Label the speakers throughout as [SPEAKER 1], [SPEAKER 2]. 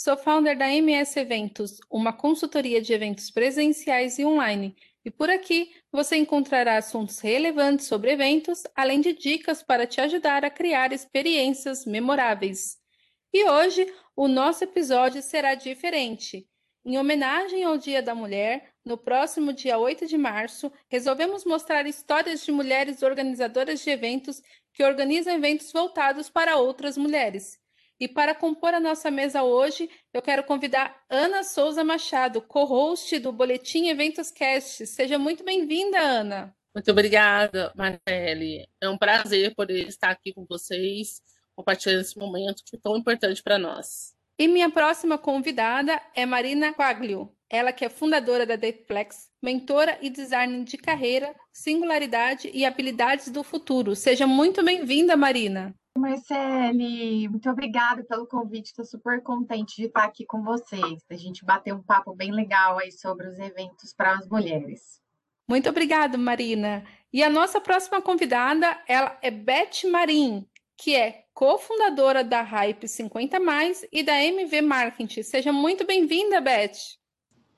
[SPEAKER 1] Sou founder da MS Eventos, uma consultoria de eventos presenciais e online. E por aqui você encontrará assuntos relevantes sobre eventos, além de dicas para te ajudar a criar experiências memoráveis. E hoje o nosso episódio será diferente. Em homenagem ao Dia da Mulher, no próximo dia 8 de março, resolvemos mostrar histórias de mulheres organizadoras de eventos que organizam eventos voltados para outras mulheres. E para compor a nossa mesa hoje, eu quero convidar Ana Souza Machado, co-host do Boletim Eventos Cast. Seja muito bem-vinda, Ana.
[SPEAKER 2] Muito obrigada, Marcele. É um prazer poder estar aqui com vocês, compartilhando esse momento que é tão importante para nós.
[SPEAKER 1] E minha próxima convidada é Marina Quaglio, ela que é fundadora da Deflex, mentora e designer de carreira, singularidade e habilidades do futuro. Seja muito bem-vinda, Marina.
[SPEAKER 3] Marcele, muito obrigada pelo convite. Estou super contente de estar aqui com vocês. A gente bater um papo bem legal aí sobre os eventos para as mulheres.
[SPEAKER 1] Muito obrigada, Marina. E a nossa próxima convidada, ela é Beth Marim, que é cofundadora da Hype 50 Mais e da MV Marketing. Seja muito bem-vinda, Beth.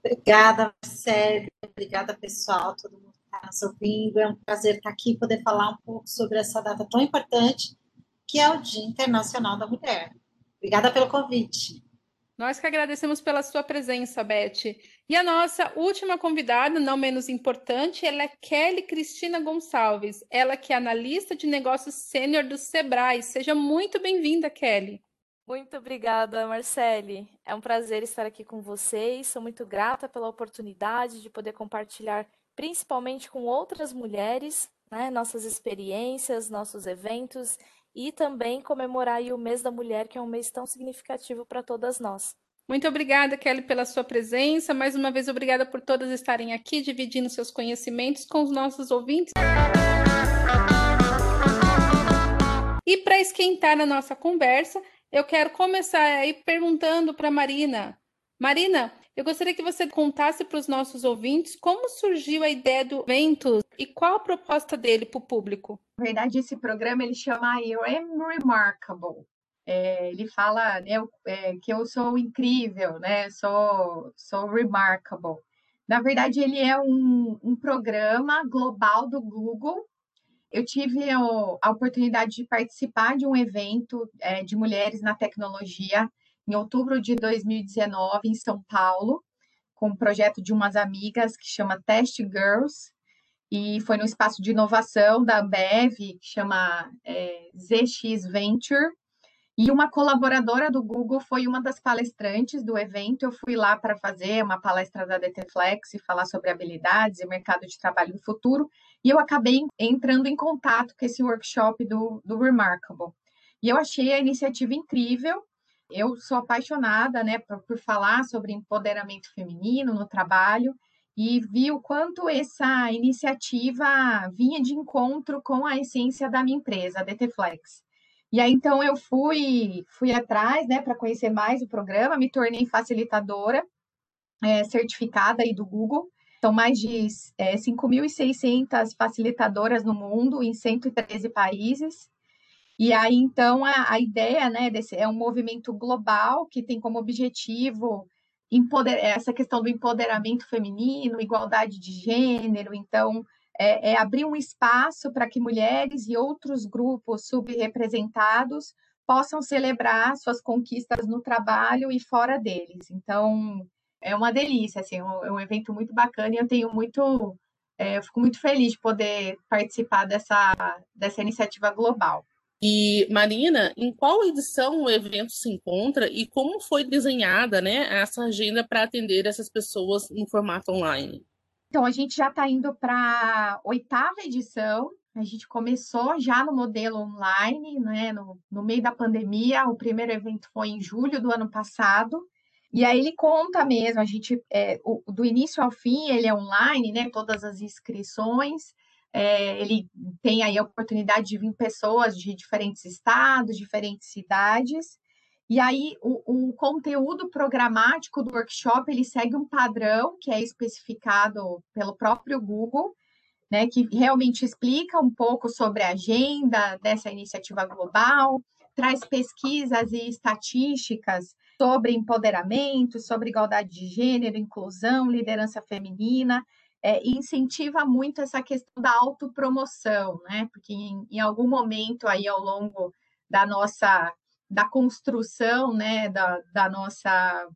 [SPEAKER 4] Obrigada, Marcele. Obrigada, pessoal, todo mundo que está nos ouvindo. É um prazer estar aqui e poder falar um pouco sobre essa data tão importante que é o Dia Internacional da Mulher. Obrigada pelo convite.
[SPEAKER 1] Nós que agradecemos pela sua presença, Beth. E a nossa última convidada, não menos importante, ela é Kelly Cristina Gonçalves. Ela que é analista de negócios sênior do Sebrae. Seja muito bem-vinda, Kelly.
[SPEAKER 5] Muito obrigada, Marcele. É um prazer estar aqui com vocês. Sou muito grata pela oportunidade de poder compartilhar, principalmente com outras mulheres, né, nossas experiências, nossos eventos e também comemorar o mês da mulher, que é um mês tão significativo para todas nós.
[SPEAKER 1] Muito obrigada, Kelly, pela sua presença. Mais uma vez, obrigada por todas estarem aqui, dividindo seus conhecimentos com os nossos ouvintes. E para esquentar a nossa conversa, eu quero começar aí perguntando para Marina. Marina, eu gostaria que você contasse para os nossos ouvintes como surgiu a ideia do evento e qual a proposta dele para o público.
[SPEAKER 3] Na verdade, esse programa ele chama Eu Am Remarkable. É, ele fala né, é, que eu sou incrível, né? Sou, sou remarkable. Na verdade, ele é um, um programa global do Google. Eu tive a oportunidade de participar de um evento é, de mulheres na tecnologia em outubro de 2019, em São Paulo, com um projeto de umas amigas que chama Test Girls, e foi no espaço de inovação da Ambev, que chama é, ZX Venture, e uma colaboradora do Google foi uma das palestrantes do evento. Eu fui lá para fazer uma palestra da DTFlex e falar sobre habilidades e mercado de trabalho do futuro. E eu acabei entrando em contato com esse workshop do, do Remarkable. E eu achei a iniciativa incrível. Eu sou apaixonada né, por, por falar sobre empoderamento feminino no trabalho e vi o quanto essa iniciativa vinha de encontro com a essência da minha empresa, a DTFlex. E aí, então, eu fui, fui atrás, né, para conhecer mais o programa, me tornei facilitadora é, certificada aí do Google. São mais de é, 5.600 facilitadoras no mundo, em 113 países. E aí, então, a, a ideia né, desse, é um movimento global que tem como objetivo empoder, essa questão do empoderamento feminino, igualdade de gênero. Então, é, é abrir um espaço para que mulheres e outros grupos subrepresentados possam celebrar suas conquistas no trabalho e fora deles. Então, é uma delícia, assim, é um é evento muito bacana e eu tenho muito, é, eu fico muito feliz de poder participar dessa, dessa iniciativa global.
[SPEAKER 2] E, Marina, em qual edição o evento se encontra e como foi desenhada né, essa agenda para atender essas pessoas no formato online?
[SPEAKER 3] Então, a gente já está indo para a oitava edição. A gente começou já no modelo online, né, no, no meio da pandemia. O primeiro evento foi em julho do ano passado. E aí ele conta mesmo, a gente, é, o, do início ao fim, ele é online, né? Todas as inscrições. É, ele tem aí a oportunidade de vir pessoas de diferentes estados, diferentes cidades. E aí o, o conteúdo programático do workshop ele segue um padrão que é especificado pelo próprio Google, né? Que realmente explica um pouco sobre a agenda dessa iniciativa global, traz pesquisas e estatísticas sobre empoderamento, sobre igualdade de gênero, inclusão, liderança feminina, é, incentiva muito essa questão da autopromoção, né? Porque em, em, algum momento aí ao longo da nossa da construção, né, da, da nossa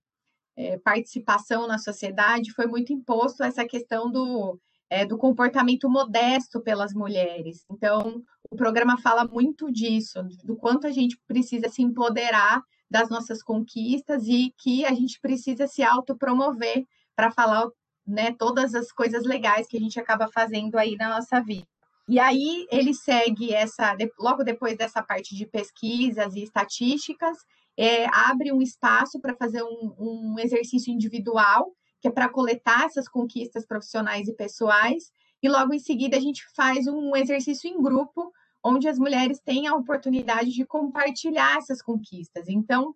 [SPEAKER 3] é, participação na sociedade, foi muito imposto essa questão do, é, do comportamento modesto pelas mulheres. Então, o programa fala muito disso, do quanto a gente precisa se empoderar das nossas conquistas e que a gente precisa se autopromover para falar né, todas as coisas legais que a gente acaba fazendo aí na nossa vida. E aí ele segue essa, logo depois dessa parte de pesquisas e estatísticas, é, abre um espaço para fazer um, um exercício individual, que é para coletar essas conquistas profissionais e pessoais, e logo em seguida a gente faz um exercício em grupo, onde as mulheres têm a oportunidade de compartilhar essas conquistas. Então,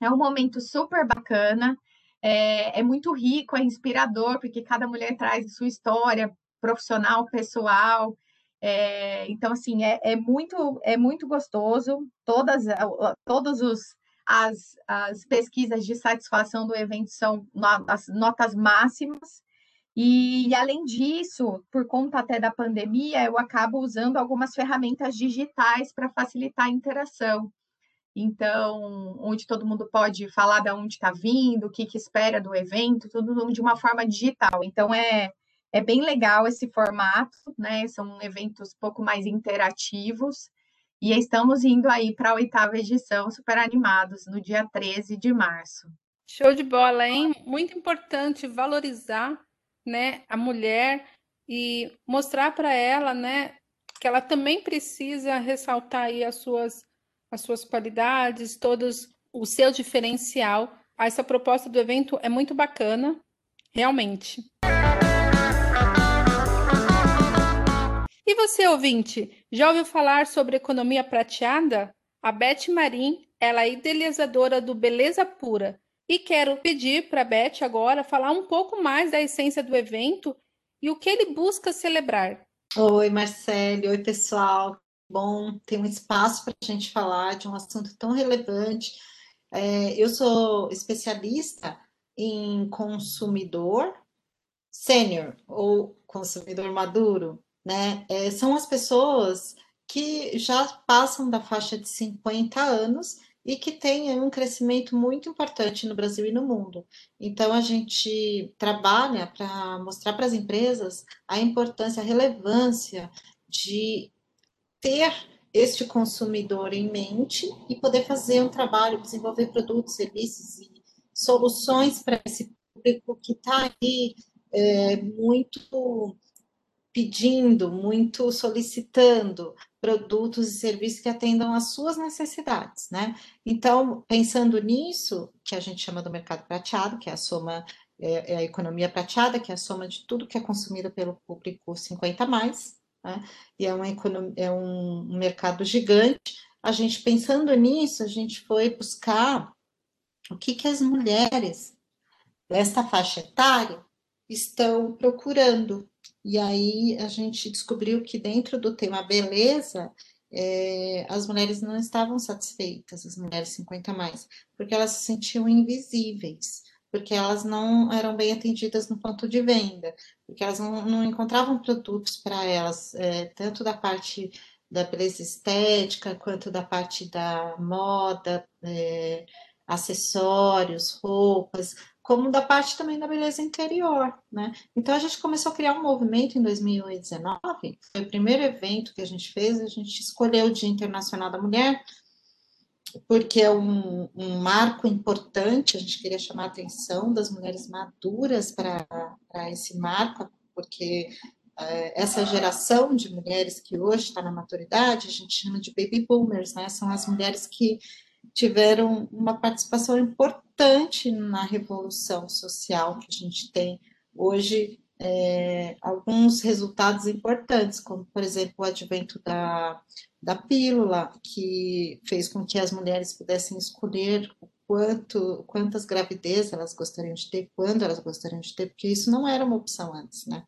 [SPEAKER 3] é um momento super bacana, é, é muito rico, é inspirador, porque cada mulher traz sua história profissional, pessoal. É, então, assim, é, é, muito, é muito gostoso. Todas, todos os as, as pesquisas de satisfação do evento são as notas máximas. E, além disso, por conta até da pandemia, eu acabo usando algumas ferramentas digitais para facilitar a interação. Então, onde todo mundo pode falar de onde está vindo, o que, que espera do evento, tudo de uma forma digital. Então, é, é bem legal esse formato, né? São eventos um pouco mais interativos. E estamos indo aí para a oitava edição, super animados, no dia 13 de março.
[SPEAKER 1] Show de bola, hein? Muito importante valorizar né, a mulher e mostrar para ela, né, que ela também precisa ressaltar aí as suas as suas qualidades, todos o seu diferencial. Essa proposta do evento é muito bacana, realmente. E você, ouvinte, já ouviu falar sobre economia prateada? A Beth Marim, ela é idealizadora do Beleza Pura, e quero pedir para a Beth agora falar um pouco mais da essência do evento e o que ele busca celebrar.
[SPEAKER 4] Oi, Marcele. Oi, pessoal. Bom, tem um espaço para a gente falar de um assunto tão relevante. É, eu sou especialista em consumidor sênior ou consumidor maduro, né? É, são as pessoas que já passam da faixa de 50 anos e que tem um crescimento muito importante no Brasil e no mundo. Então, a gente trabalha para mostrar para as empresas a importância, a relevância de ter este consumidor em mente e poder fazer um trabalho, desenvolver produtos, serviços e soluções para esse público que está aí é, muito pedindo, muito solicitando produtos e serviços que atendam às suas necessidades, né? Então, pensando nisso, que a gente chama do mercado prateado, que é a soma, é, é a economia prateada, que é a soma de tudo que é consumido pelo público 50 mais, né? E é, uma economia, é um mercado gigante. A gente pensando nisso, a gente foi buscar o que, que as mulheres desta faixa etária estão procurando, e aí a gente descobriu que dentro do tema beleza, é, as mulheres não estavam satisfeitas, as mulheres 50 mais, porque elas se sentiam invisíveis, porque elas não eram bem atendidas no ponto de venda, porque elas não, não encontravam produtos para elas, é, tanto da parte da beleza estética, quanto da parte da moda, é, acessórios, roupas, como da parte também da beleza interior, né? Então a gente começou a criar um movimento em 2019, foi o primeiro evento que a gente fez, a gente escolheu o Dia Internacional da Mulher, porque é um, um marco importante, a gente queria chamar a atenção das mulheres maduras para esse marco, porque é, essa geração de mulheres que hoje está na maturidade, a gente chama de baby boomers, né? São as mulheres que tiveram uma participação importante na revolução social que a gente tem hoje. É, alguns resultados importantes, como, por exemplo, o advento da, da pílula, que fez com que as mulheres pudessem escolher quanto, quantas gravidezes elas gostariam de ter, quando elas gostariam de ter, porque isso não era uma opção antes, né?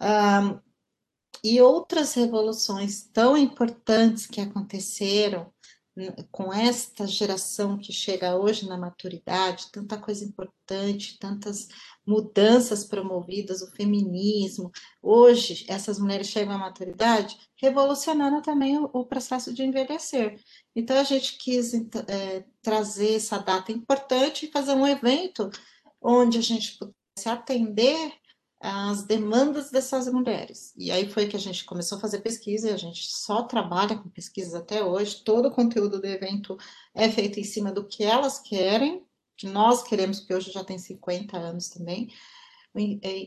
[SPEAKER 4] Um, e outras revoluções tão importantes que aconteceram com esta geração que chega hoje na maturidade, tanta coisa importante, tantas mudanças promovidas, o feminismo. Hoje, essas mulheres chegam à maturidade, revolucionando também o, o processo de envelhecer. Então, a gente quis é, trazer essa data importante e fazer um evento onde a gente pudesse atender as demandas dessas mulheres. E aí foi que a gente começou a fazer pesquisa, e a gente só trabalha com pesquisas até hoje. Todo o conteúdo do evento é feito em cima do que elas querem, que nós queremos, porque hoje já tem 50 anos também.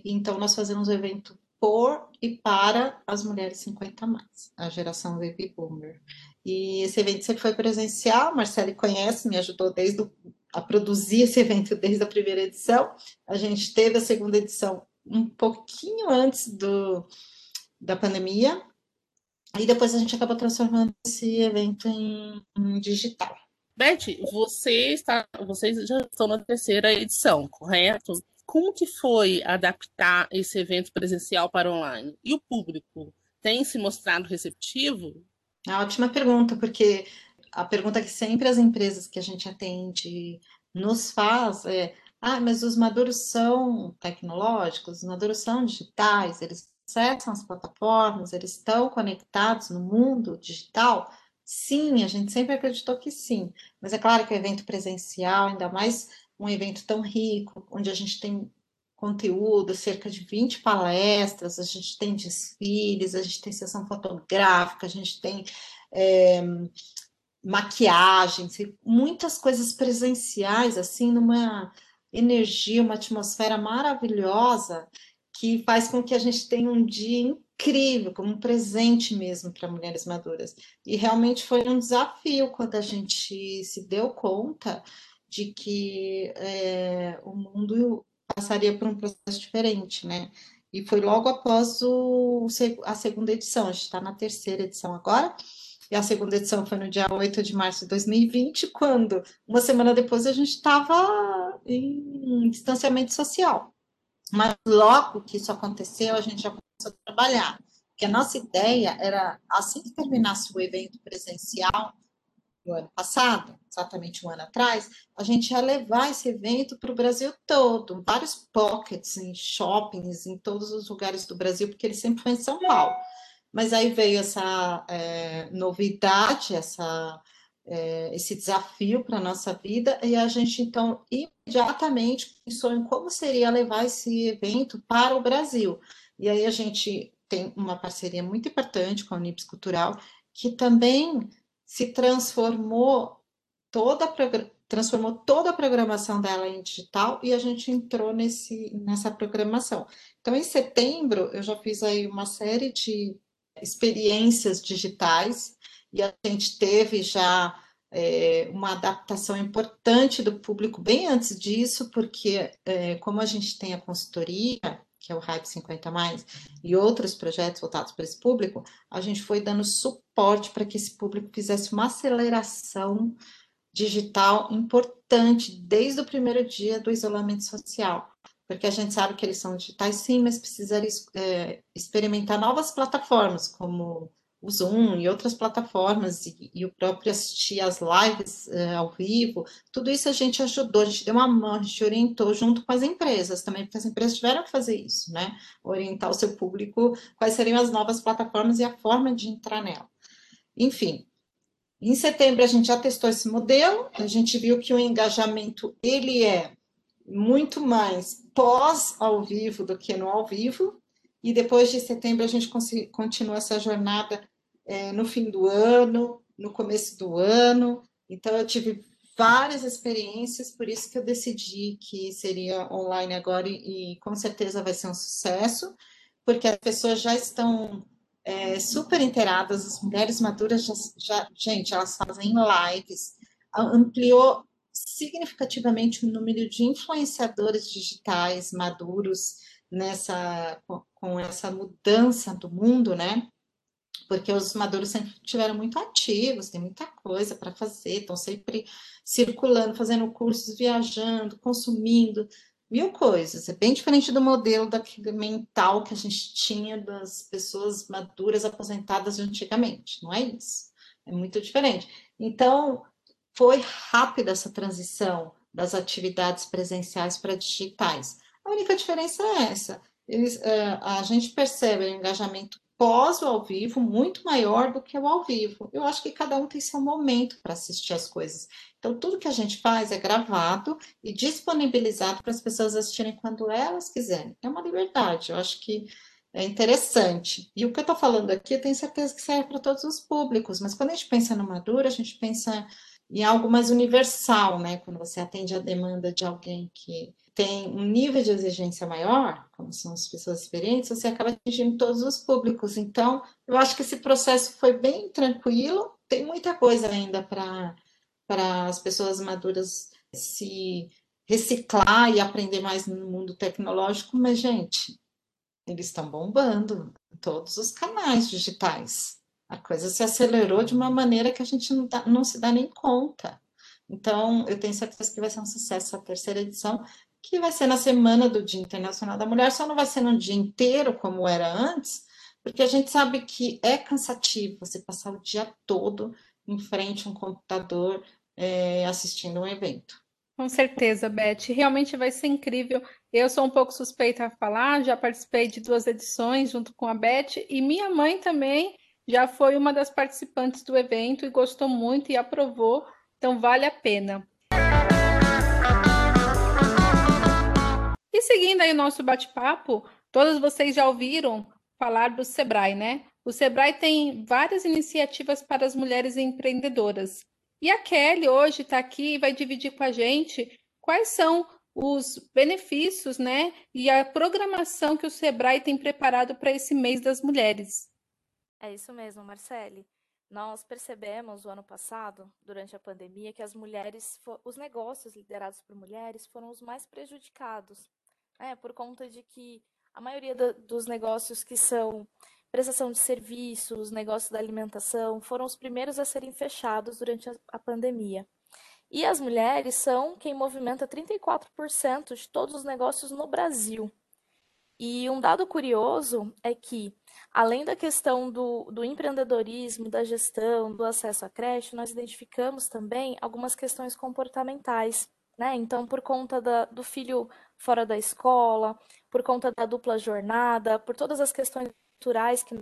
[SPEAKER 4] Então, nós fazemos o evento por e para as mulheres 50 mais, a geração Baby Boomer. E esse evento sempre foi presencial, Marcele conhece, me ajudou desde o, a produzir esse evento desde a primeira edição. A gente teve a segunda edição um pouquinho antes do, da pandemia, e depois a gente acabou transformando esse evento em, em digital.
[SPEAKER 2] Beth, você está, vocês já estão na terceira edição, correto? Como que foi adaptar esse evento presencial para online? E o público tem se mostrado receptivo?
[SPEAKER 4] É ótima pergunta, porque a pergunta que sempre as empresas que a gente atende nos faz é ah, mas os maduros são tecnológicos, os maduros são digitais, eles acessam as plataformas, eles estão conectados no mundo digital? Sim, a gente sempre acreditou que sim, mas é claro que o evento presencial, ainda mais um evento tão rico, onde a gente tem conteúdo, cerca de 20 palestras, a gente tem desfiles, a gente tem sessão fotográfica, a gente tem é, maquiagem, muitas coisas presenciais, assim, numa energia, uma atmosfera maravilhosa que faz com que a gente tenha um dia incrível, como um presente mesmo para mulheres maduras. E realmente foi um desafio quando a gente se deu conta de que é, o mundo passaria por um processo diferente, né? E foi logo após o, a segunda edição, a gente está na terceira edição agora, e a segunda edição foi no dia 8 de março de 2020, quando, uma semana depois, a gente estava em distanciamento social. Mas logo que isso aconteceu, a gente já começou a trabalhar. Porque a nossa ideia era, assim que terminasse o evento presencial, no ano passado, exatamente um ano atrás, a gente ia levar esse evento para o Brasil todo, vários pockets em shoppings, em todos os lugares do Brasil, porque ele sempre foi em São Paulo. Mas aí veio essa é, novidade, essa, é, esse desafio para a nossa vida, e a gente então imediatamente pensou em como seria levar esse evento para o Brasil. E aí a gente tem uma parceria muito importante com a Unips Cultural, que também se transformou toda transformou toda a programação dela em digital e a gente entrou nesse, nessa programação. Então, em setembro, eu já fiz aí uma série de experiências digitais e a gente teve já é, uma adaptação importante do público bem antes disso, porque é, como a gente tem a consultoria, que é o Hype 50 mais, e outros projetos voltados para esse público, a gente foi dando suporte para que esse público fizesse uma aceleração digital importante desde o primeiro dia do isolamento social. Porque a gente sabe que eles são digitais sim, mas precisaria é, experimentar novas plataformas, como o Zoom e outras plataformas, e, e o próprio assistir às lives é, ao vivo, tudo isso a gente ajudou, a gente deu uma mão, a gente orientou junto com as empresas também, porque as empresas tiveram que fazer isso, né? Orientar o seu público quais seriam as novas plataformas e a forma de entrar nela. Enfim, em setembro a gente já testou esse modelo, a gente viu que o engajamento ele é muito mais pós ao vivo do que no ao vivo. E depois de setembro a gente continua essa jornada é, no fim do ano, no começo do ano. Então eu tive várias experiências, por isso que eu decidi que seria online agora e, e com certeza vai ser um sucesso, porque as pessoas já estão é, super inteiradas, as mulheres maduras já, já, gente, elas fazem lives, ampliou significativamente o número de influenciadores digitais maduros nessa com essa mudança do mundo, né? Porque os maduros sempre tiveram muito ativos, tem muita coisa para fazer, estão sempre circulando, fazendo cursos, viajando, consumindo, mil coisas. É bem diferente do modelo daquele mental que a gente tinha das pessoas maduras aposentadas antigamente, não é isso? É muito diferente. Então, foi rápida essa transição das atividades presenciais para digitais. A única diferença é essa. Eles, uh, a gente percebe o engajamento pós o ao vivo muito maior do que o ao vivo. Eu acho que cada um tem seu momento para assistir as coisas. Então, tudo que a gente faz é gravado e disponibilizado para as pessoas assistirem quando elas quiserem. É uma liberdade, eu acho que é interessante. E o que eu estou falando aqui, eu tenho certeza que serve para todos os públicos, mas quando a gente pensa no Maduro, a gente pensa em algo mais universal, né? Quando você atende a demanda de alguém que tem um nível de exigência maior, como são as pessoas experientes, você acaba atingindo todos os públicos. Então, eu acho que esse processo foi bem tranquilo, tem muita coisa ainda para as pessoas maduras se reciclar e aprender mais no mundo tecnológico, mas, gente, eles estão bombando em todos os canais digitais. A coisa se acelerou de uma maneira que a gente não, dá, não se dá nem conta. Então, eu tenho certeza que vai ser um sucesso a terceira edição, que vai ser na semana do Dia Internacional da Mulher, só não vai ser no dia inteiro como era antes, porque a gente sabe que é cansativo você passar o dia todo em frente a um computador é, assistindo um evento.
[SPEAKER 1] Com certeza, Beth. Realmente vai ser incrível. Eu sou um pouco suspeita a falar, já participei de duas edições junto com a Beth, e minha mãe também já foi uma das participantes do evento e gostou muito e aprovou, então vale a pena. E seguindo aí o nosso bate-papo, todos vocês já ouviram falar do Sebrae, né? O Sebrae tem várias iniciativas para as mulheres empreendedoras. E a Kelly hoje está aqui e vai dividir com a gente quais são os benefícios, né, e a programação que o Sebrae tem preparado para esse mês das mulheres.
[SPEAKER 5] É isso mesmo, Marcele. Nós percebemos o ano passado, durante a pandemia, que as mulheres, os negócios liderados por mulheres foram os mais prejudicados, né, por conta de que a maioria do, dos negócios que são prestação de serviços, negócio da alimentação, foram os primeiros a serem fechados durante a, a pandemia. E as mulheres são quem movimenta 34% de todos os negócios no Brasil. E um dado curioso é que, além da questão do, do empreendedorismo, da gestão, do acesso à creche, nós identificamos também algumas questões comportamentais. Né? Então, por conta da, do filho fora da escola, por conta da dupla jornada, por todas as questões culturais que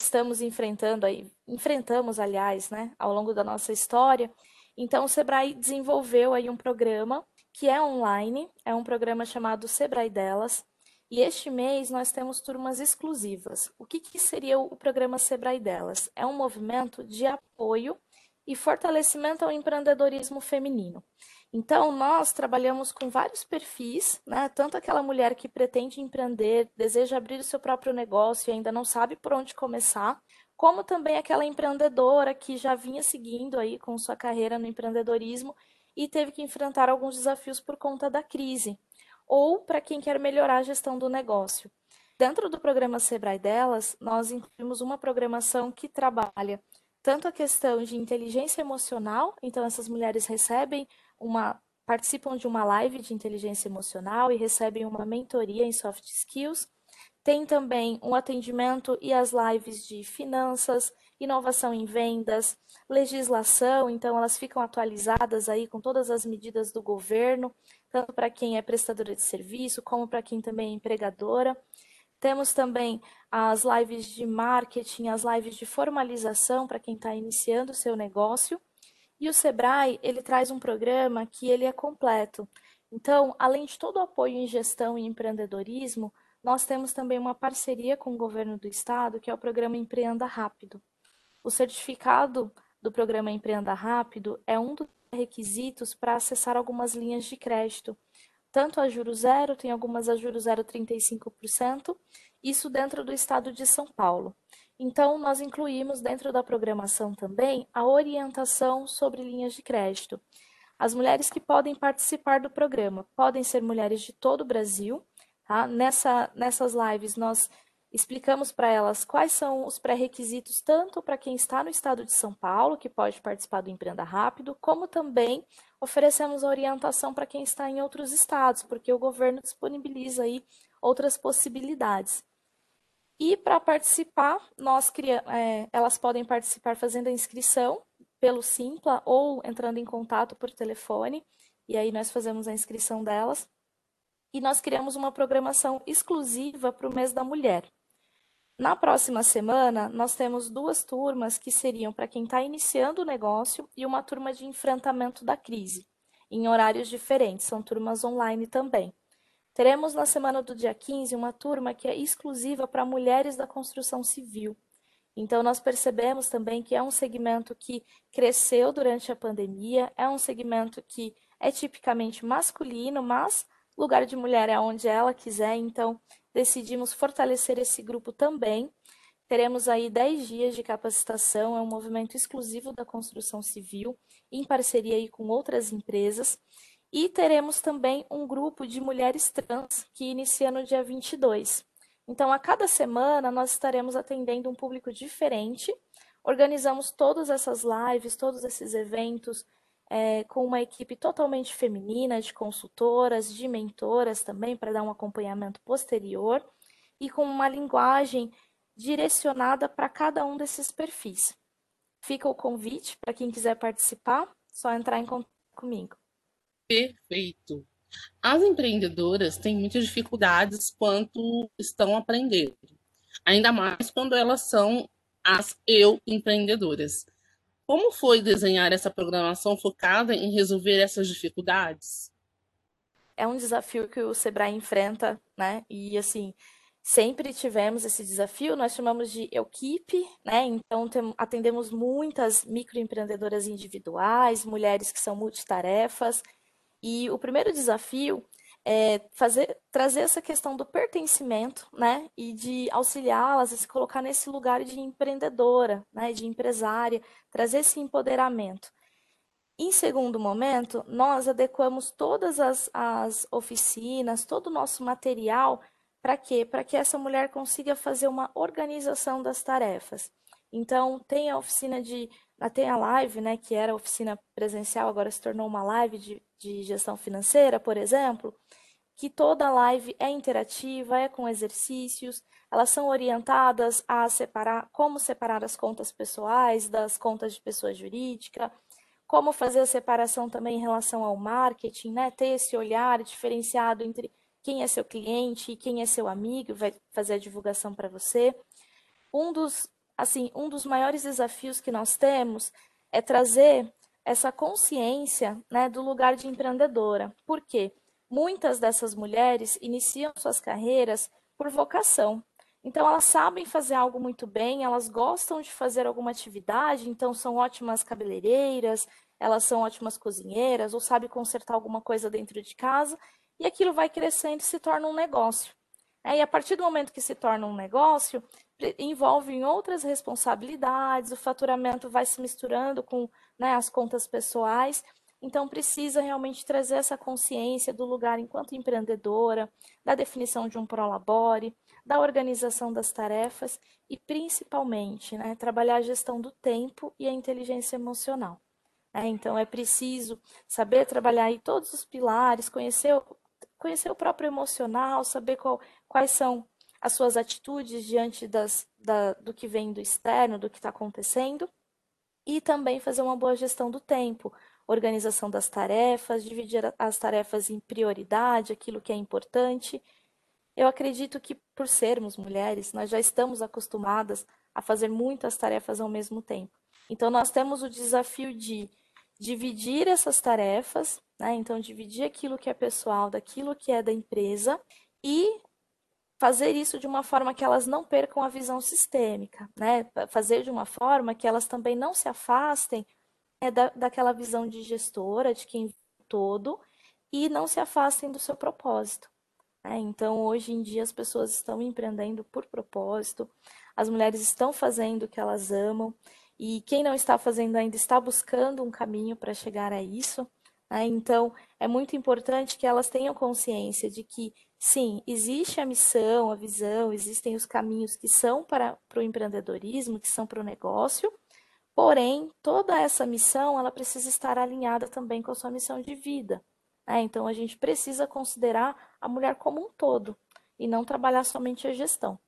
[SPEAKER 5] estamos enfrentando aí, enfrentamos, aliás, né, ao longo da nossa história. Então, o Sebrae desenvolveu aí um programa que é online, é um programa chamado Sebrae Delas, e este mês nós temos turmas exclusivas. O que, que seria o programa Sebrae Delas? É um movimento de apoio e fortalecimento ao empreendedorismo feminino. Então, nós trabalhamos com vários perfis, né? Tanto aquela mulher que pretende empreender, deseja abrir o seu próprio negócio e ainda não sabe por onde começar, como também aquela empreendedora que já vinha seguindo aí com sua carreira no empreendedorismo e teve que enfrentar alguns desafios por conta da crise, ou para quem quer melhorar a gestão do negócio. Dentro do programa Sebrae Delas, nós incluímos uma programação que trabalha tanto a questão de inteligência emocional, então essas mulheres recebem uma participam de uma live de inteligência emocional e recebem uma mentoria em soft skills. Tem também um atendimento e as lives de finanças, inovação em vendas, legislação, então elas ficam atualizadas aí com todas as medidas do governo, tanto para quem é prestadora de serviço, como para quem também é empregadora. Temos também as lives de marketing, as lives de formalização para quem está iniciando o seu negócio. E o Sebrae, ele traz um programa que ele é completo. Então, além de todo o apoio em gestão e empreendedorismo, nós temos também uma parceria com o governo do estado, que é o programa Empreenda Rápido. O certificado do programa Empreenda Rápido é um dos requisitos para acessar algumas linhas de crédito. Tanto a juro zero, tem algumas a juro 0,35%, isso dentro do estado de São Paulo. Então, nós incluímos dentro da programação também a orientação sobre linhas de crédito. As mulheres que podem participar do programa podem ser mulheres de todo o Brasil. Tá? Nessa, nessas lives, nós explicamos para elas quais são os pré-requisitos, tanto para quem está no estado de São Paulo, que pode participar do Empreenda Rápido, como também oferecemos orientação para quem está em outros estados, porque o governo disponibiliza aí outras possibilidades. E para participar, nós é, elas podem participar fazendo a inscrição pelo Simpla ou entrando em contato por telefone, e aí nós fazemos a inscrição delas. E nós criamos uma programação exclusiva para o mês da mulher. Na próxima semana, nós temos duas turmas que seriam para quem está iniciando o negócio e uma turma de enfrentamento da crise, em horários diferentes, são turmas online também. Teremos na semana do dia 15 uma turma que é exclusiva para mulheres da construção civil. Então, nós percebemos também que é um segmento que cresceu durante a pandemia, é um segmento que é tipicamente masculino, mas lugar de mulher é onde ela quiser, então decidimos fortalecer esse grupo também. Teremos aí 10 dias de capacitação, é um movimento exclusivo da construção civil, em parceria aí com outras empresas. E teremos também um grupo de mulheres trans que inicia no dia 22. Então, a cada semana, nós estaremos atendendo um público diferente. Organizamos todas essas lives, todos esses eventos, é, com uma equipe totalmente feminina, de consultoras, de mentoras também, para dar um acompanhamento posterior, e com uma linguagem direcionada para cada um desses perfis. Fica o convite para quem quiser participar, só entrar em contato comigo.
[SPEAKER 2] Perfeito. As empreendedoras têm muitas dificuldades quanto estão aprendendo, ainda mais quando elas são as eu empreendedoras. Como foi desenhar essa programação focada em resolver essas dificuldades?
[SPEAKER 5] É um desafio que o Sebrae enfrenta, né? E assim, sempre tivemos esse desafio, nós chamamos de equipe, né? Então atendemos muitas microempreendedoras individuais, mulheres que são multitarefas, e o primeiro desafio é fazer, trazer essa questão do pertencimento, né, e de auxiliá-las a se colocar nesse lugar de empreendedora, né, de empresária, trazer esse empoderamento. Em segundo momento, nós adequamos todas as, as oficinas, todo o nosso material, para quê? Para que essa mulher consiga fazer uma organização das tarefas. Então, tem a oficina de. Tem a live, né, que era oficina presencial, agora se tornou uma live de de gestão financeira, por exemplo, que toda live é interativa, é com exercícios, elas são orientadas a separar como separar as contas pessoais das contas de pessoa jurídica, como fazer a separação também em relação ao marketing, né? Ter esse olhar diferenciado entre quem é seu cliente e quem é seu amigo, vai fazer a divulgação para você. Um dos, assim, um dos maiores desafios que nós temos é trazer essa consciência né, do lugar de empreendedora. Por quê? Muitas dessas mulheres iniciam suas carreiras por vocação. Então, elas sabem fazer algo muito bem, elas gostam de fazer alguma atividade, então são ótimas cabeleireiras, elas são ótimas cozinheiras, ou sabem consertar alguma coisa dentro de casa, e aquilo vai crescendo e se torna um negócio. É, e a partir do momento que se torna um negócio, envolve outras responsabilidades, o faturamento vai se misturando com né, as contas pessoais. Então, precisa realmente trazer essa consciência do lugar enquanto empreendedora, da definição de um prolabore, da organização das tarefas e, principalmente, né, trabalhar a gestão do tempo e a inteligência emocional. É, então, é preciso saber trabalhar aí todos os pilares, conhecer, conhecer o próprio emocional, saber qual, quais são as suas atitudes diante das, da, do que vem do externo, do que está acontecendo, e também fazer uma boa gestão do tempo, organização das tarefas, dividir as tarefas em prioridade, aquilo que é importante. Eu acredito que, por sermos mulheres, nós já estamos acostumadas a fazer muitas tarefas ao mesmo tempo. Então, nós temos o desafio de dividir essas tarefas, né? Então, dividir aquilo que é pessoal daquilo que é da empresa e fazer isso de uma forma que elas não percam a visão sistêmica, né? Fazer de uma forma que elas também não se afastem é, da, daquela visão de gestora, de quem todo, e não se afastem do seu propósito. Né? Então, hoje em dia, as pessoas estão empreendendo por propósito, as mulheres estão fazendo o que elas amam, e quem não está fazendo ainda está buscando um caminho para chegar a isso. Né? Então, é muito importante que elas tenham consciência de que, sim, existe a missão, a visão, existem os caminhos que são para, para o empreendedorismo, que são para o negócio, porém, toda essa missão ela precisa estar alinhada também com a sua missão de vida. Né? Então, a gente precisa considerar a mulher como um todo e não trabalhar somente a gestão.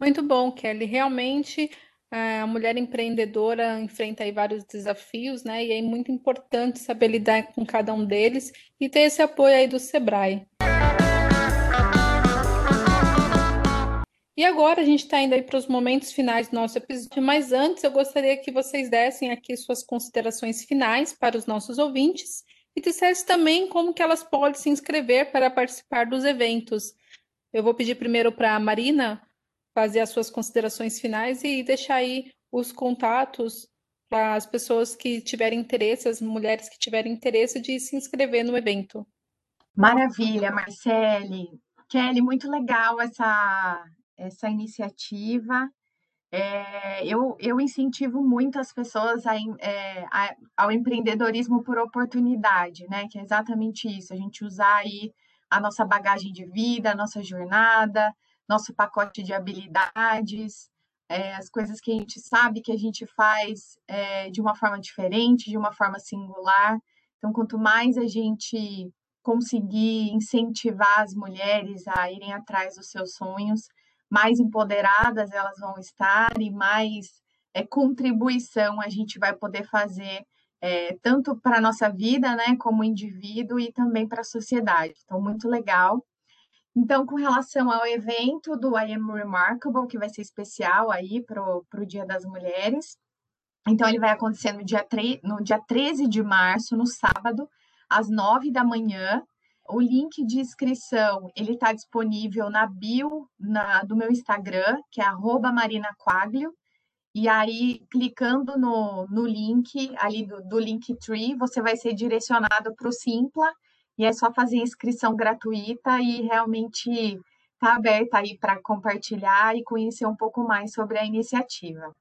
[SPEAKER 1] Muito bom, Kelly. Realmente a mulher empreendedora enfrenta aí vários desafios, né? E é muito importante saber lidar com cada um deles e ter esse apoio aí do Sebrae. E agora a gente está indo aí para os momentos finais do nosso episódio, mas antes eu gostaria que vocês dessem aqui suas considerações finais para os nossos ouvintes e dissessem também como que elas podem se inscrever para participar dos eventos. Eu vou pedir primeiro para a Marina fazer as suas considerações finais e deixar aí os contatos para as pessoas que tiverem interesse, as mulheres que tiverem interesse de se inscrever no evento.
[SPEAKER 3] Maravilha, Marcele. Kelly, muito legal essa, essa iniciativa. É, eu, eu incentivo muito as pessoas a, é, a, ao empreendedorismo por oportunidade, né? Que é exatamente isso, a gente usar aí a nossa bagagem de vida, a nossa jornada, nosso pacote de habilidades, é, as coisas que a gente sabe que a gente faz de uma forma diferente, de uma forma singular. Então, quanto mais a gente conseguir incentivar as mulheres a irem atrás dos seus sonhos, mais empoderadas elas vão estar e mais é, contribuição a gente vai poder fazer é, tanto para a nossa vida, né, como indivíduo e também para a sociedade. Então, muito legal. Então, com relação ao evento do I Am Remarkable, que vai ser especial aí para o Dia das Mulheres, então ele vai acontecer no dia, 3, no dia 13 de março, no sábado, às 9 da manhã. O link de inscrição ele está disponível na bio na, do meu Instagram, que é @marinaquaglio. E aí, clicando no, no link ali do, do Linktree, você vai ser direcionado para o Simpla, e é só fazer inscrição gratuita e realmente está aberta aí para compartilhar e conhecer um pouco mais sobre a iniciativa.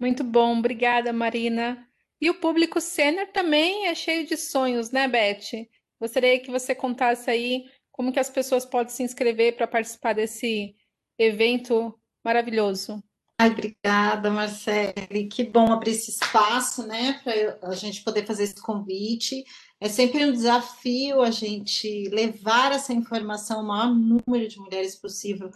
[SPEAKER 1] Muito bom, obrigada, Marina. E o público sênior também é cheio de sonhos, né, Beth? Gostaria que você contasse aí como que as pessoas podem se inscrever para participar desse evento maravilhoso.
[SPEAKER 4] Ai, obrigada, Marcele. Que bom abrir esse espaço, né, para a gente poder fazer esse convite. É sempre um desafio a gente levar essa informação ao maior número de mulheres possível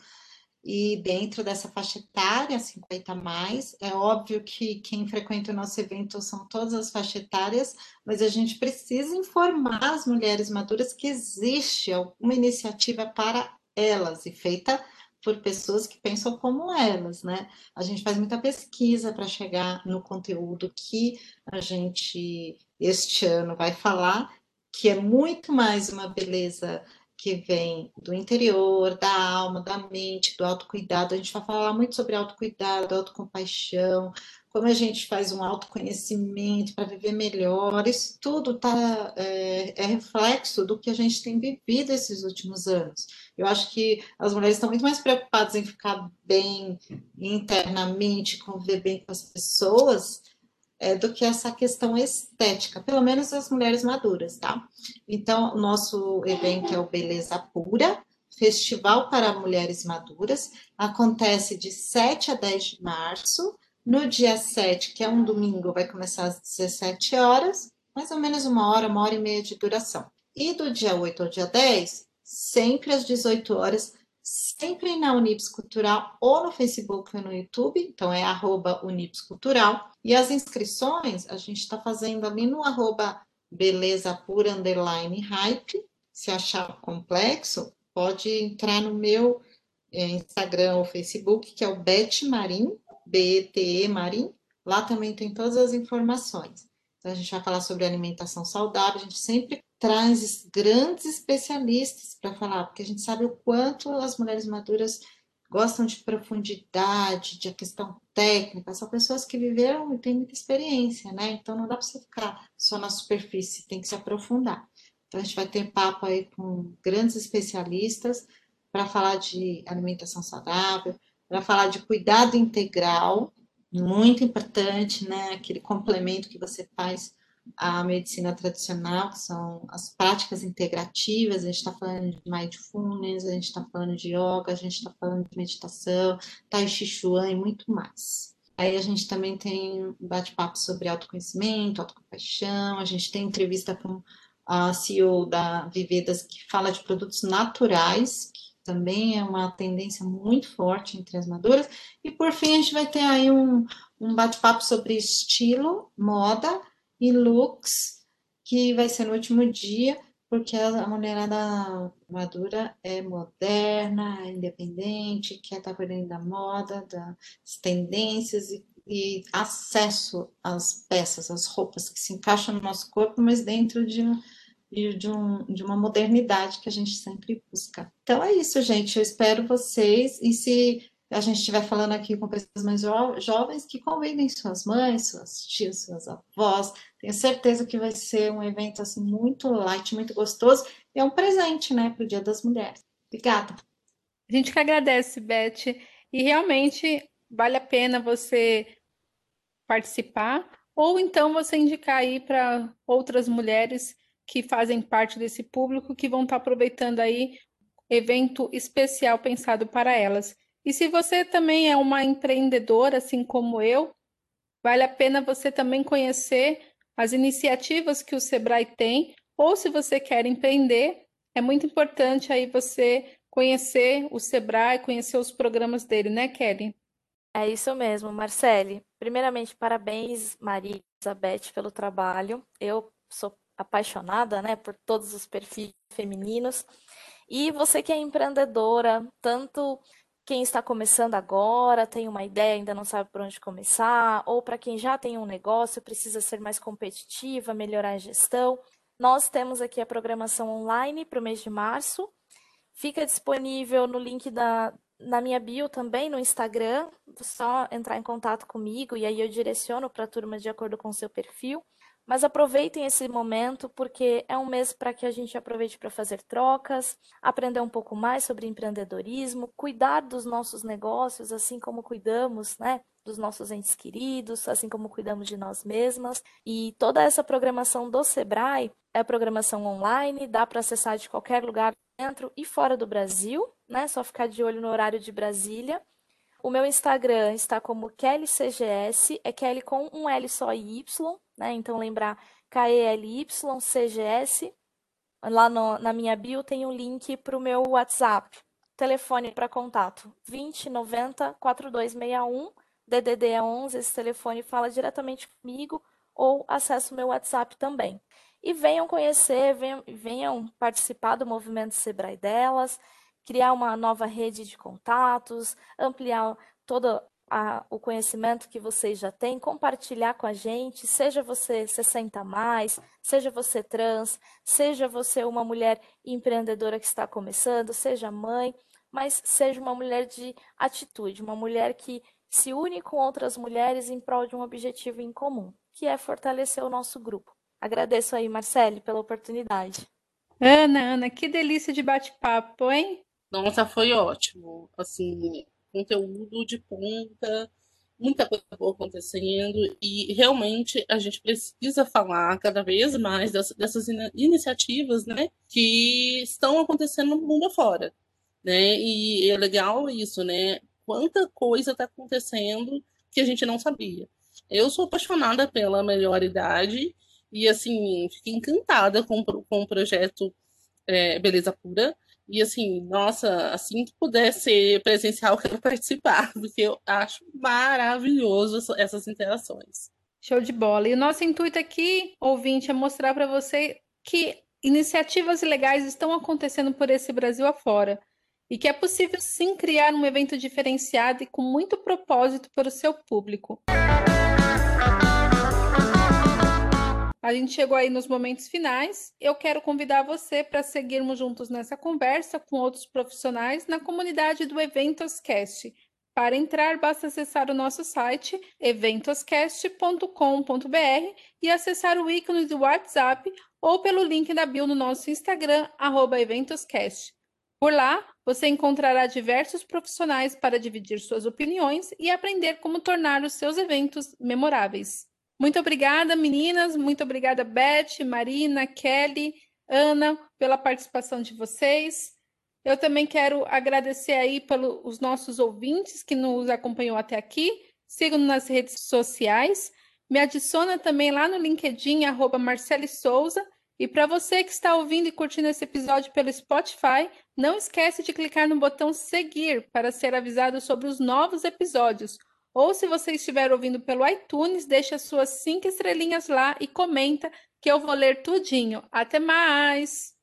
[SPEAKER 4] e dentro dessa faixa etária, 50 mais. É óbvio que quem frequenta o nosso evento são todas as faixas etárias, mas a gente precisa informar as mulheres maduras que existe alguma iniciativa para elas e feita por pessoas que pensam como elas, né? A gente faz muita pesquisa para chegar no conteúdo que a gente este ano vai falar, que é muito mais uma beleza que vem do interior, da alma, da mente, do autocuidado. A gente vai falar muito sobre autocuidado, autocompaixão, como a gente faz um autoconhecimento para viver melhor. Isso tudo tá, é, é, reflexo do que a gente tem vivido esses últimos anos. Eu acho que as mulheres estão muito mais preocupadas em ficar bem internamente, conviver bem com as pessoas, é, do que essa questão estética, pelo menos as mulheres maduras, tá? Então, nosso evento é o Beleza Pura, Festival para Mulheres Maduras, acontece de 7 a 10 de março. No dia 7, que é um domingo, vai começar às 17 horas, mais ou menos uma hora, uma hora e meia de duração. E do dia 8 ao dia 10, sempre às 18 horas, sempre na Unips Cultural ou no Facebook ou no YouTube, então é arroba Unips Cultural. E as inscrições a gente está fazendo ali no arroba beleza pura underline hype. Se achar complexo, pode entrar no meu é, Instagram ou Facebook, que é o Bet Marim, B-E-T-E Marim. Lá também tem todas as informações. Então, a gente vai falar sobre alimentação saudável, a gente sempre traz grandes especialistas para falar, porque a gente sabe o quanto as mulheres maduras gostam de profundidade, de questão técnica, são pessoas que viveram e têm muita experiência, né? Então não dá para você ficar só na superfície, tem que se aprofundar. Então a gente vai ter papo aí com grandes especialistas para falar de alimentação saudável, para falar de cuidado integral, muito importante, né? Aquele complemento que você faz à medicina tradicional, que são as práticas integrativas, a gente está falando de mindfulness, a gente está falando de yoga, a gente está falando de meditação, tai chi chuan e muito mais. Aí a gente também tem bate-papo sobre autoconhecimento, autocompaixão, a gente tem entrevista com a CEO da Vivedas que fala de produtos naturais, que também é uma tendência muito forte entre as maduras. E por fim, a gente vai ter aí um, um bate-papo sobre estilo, moda e looks, que vai ser no último dia, porque a mulherada madura é moderna, é independente, quer estar por dentro da moda, das tendências e, e, acesso às peças, às roupas que se encaixam no nosso corpo, mas dentro de de, um, de uma modernidade que a gente sempre busca. Então é isso, gente. Eu espero vocês. E se a gente estiver falando aqui com pessoas mais jo jovens, que convidem suas mães, suas tias, suas avós. Tenho certeza que vai ser um evento assim muito light, muito gostoso. E é um presente, né, para o Dia das Mulheres. Obrigada.
[SPEAKER 1] A gente que agradece, Beth. E realmente vale a pena você participar, ou então você indicar aí para outras mulheres que fazem parte desse público que vão estar aproveitando aí evento especial pensado para elas. E se você também é uma empreendedora, assim como eu, vale a pena você também conhecer as iniciativas que o Sebrae tem, ou se você quer empreender, é muito importante aí você conhecer o Sebrae, conhecer os programas dele, né, Kelly?
[SPEAKER 5] É isso mesmo, Marcele. Primeiramente, parabéns, Maria Elizabeth, pelo trabalho. Eu sou apaixonada, né, por todos os perfis femininos. E você que é empreendedora, tanto quem está começando agora, tem uma ideia, ainda não sabe por onde começar, ou para quem já tem um negócio, precisa ser mais competitiva, melhorar a gestão. Nós temos aqui a programação online para o mês de março. Fica disponível no link da, na minha bio também no Instagram. Só entrar em contato comigo e aí eu direciono para a turma de acordo com o seu perfil. Mas aproveitem esse momento porque é um mês para que a gente aproveite para fazer trocas, aprender um pouco mais sobre empreendedorismo, cuidar dos nossos negócios, assim como cuidamos, né, dos nossos entes queridos, assim como cuidamos de nós mesmas. E toda essa programação do Sebrae é programação online, dá para acessar de qualquer lugar dentro e fora do Brasil, né? Só ficar de olho no horário de Brasília. O meu Instagram está como KellyCGS, é Kelly com um L só e Y, né? Então lembrar K-E-L-Y-C-G-S. Lá no, na minha bio tem um link para o meu WhatsApp. Telefone para contato 2090 4261. DDD é 11, esse telefone fala diretamente comigo ou acesse o meu WhatsApp também. E venham conhecer, venham, venham participar do movimento Sebrae delas, criar uma nova rede de contatos, ampliar todo a, o conhecimento que vocês já têm, compartilhar com a gente, seja você 60 mais, seja você trans, seja você uma mulher empreendedora que está começando, seja mãe, mas seja uma mulher de atitude, uma mulher que se une com outras mulheres em prol de um objetivo em comum, que é fortalecer o nosso grupo. Agradeço aí, Marcele, pela oportunidade.
[SPEAKER 1] Ana, Ana, que delícia de bate-papo, hein?
[SPEAKER 2] Nossa, foi ótimo. Assim, conteúdo de ponta, muita coisa boa acontecendo e realmente a gente precisa falar cada vez mais dessas, dessas in iniciativas, né, que estão acontecendo no mundo afora, né? E é legal isso, né? Quanta coisa está acontecendo que a gente não sabia. Eu sou apaixonada pela melhor idade e assim fiquei encantada com, com o projeto é, Beleza Pura e assim, nossa, assim que puder ser presencial, eu quero participar, porque eu acho maravilhoso essas interações.
[SPEAKER 1] Show de bola. E o nosso intuito aqui, ouvinte, é mostrar para você que iniciativas legais estão acontecendo por esse Brasil afora. E que é possível sim criar um evento diferenciado e com muito propósito para o seu público. A gente chegou aí nos momentos finais. Eu quero convidar você para seguirmos juntos nessa conversa com outros profissionais na comunidade do Eventoscast. Para entrar, basta acessar o nosso site eventoscast.com.br e acessar o ícone do WhatsApp ou pelo link da bio no nosso Instagram, eventoscast. Por lá, você encontrará diversos profissionais para dividir suas opiniões e aprender como tornar os seus eventos memoráveis. Muito obrigada, meninas. Muito obrigada, Beth, Marina, Kelly, Ana, pela participação de vocês. Eu também quero agradecer aí pelos nossos ouvintes que nos acompanhou até aqui. Sigam-nos nas redes sociais. Me adiciona também lá no LinkedIn, arroba Marcele Souza. E para você que está ouvindo e curtindo esse episódio pelo Spotify, não esquece de clicar no botão seguir para ser avisado sobre os novos episódios. Ou se você estiver ouvindo pelo iTunes, deixe as suas cinco estrelinhas lá e comenta que eu vou ler tudinho. Até mais!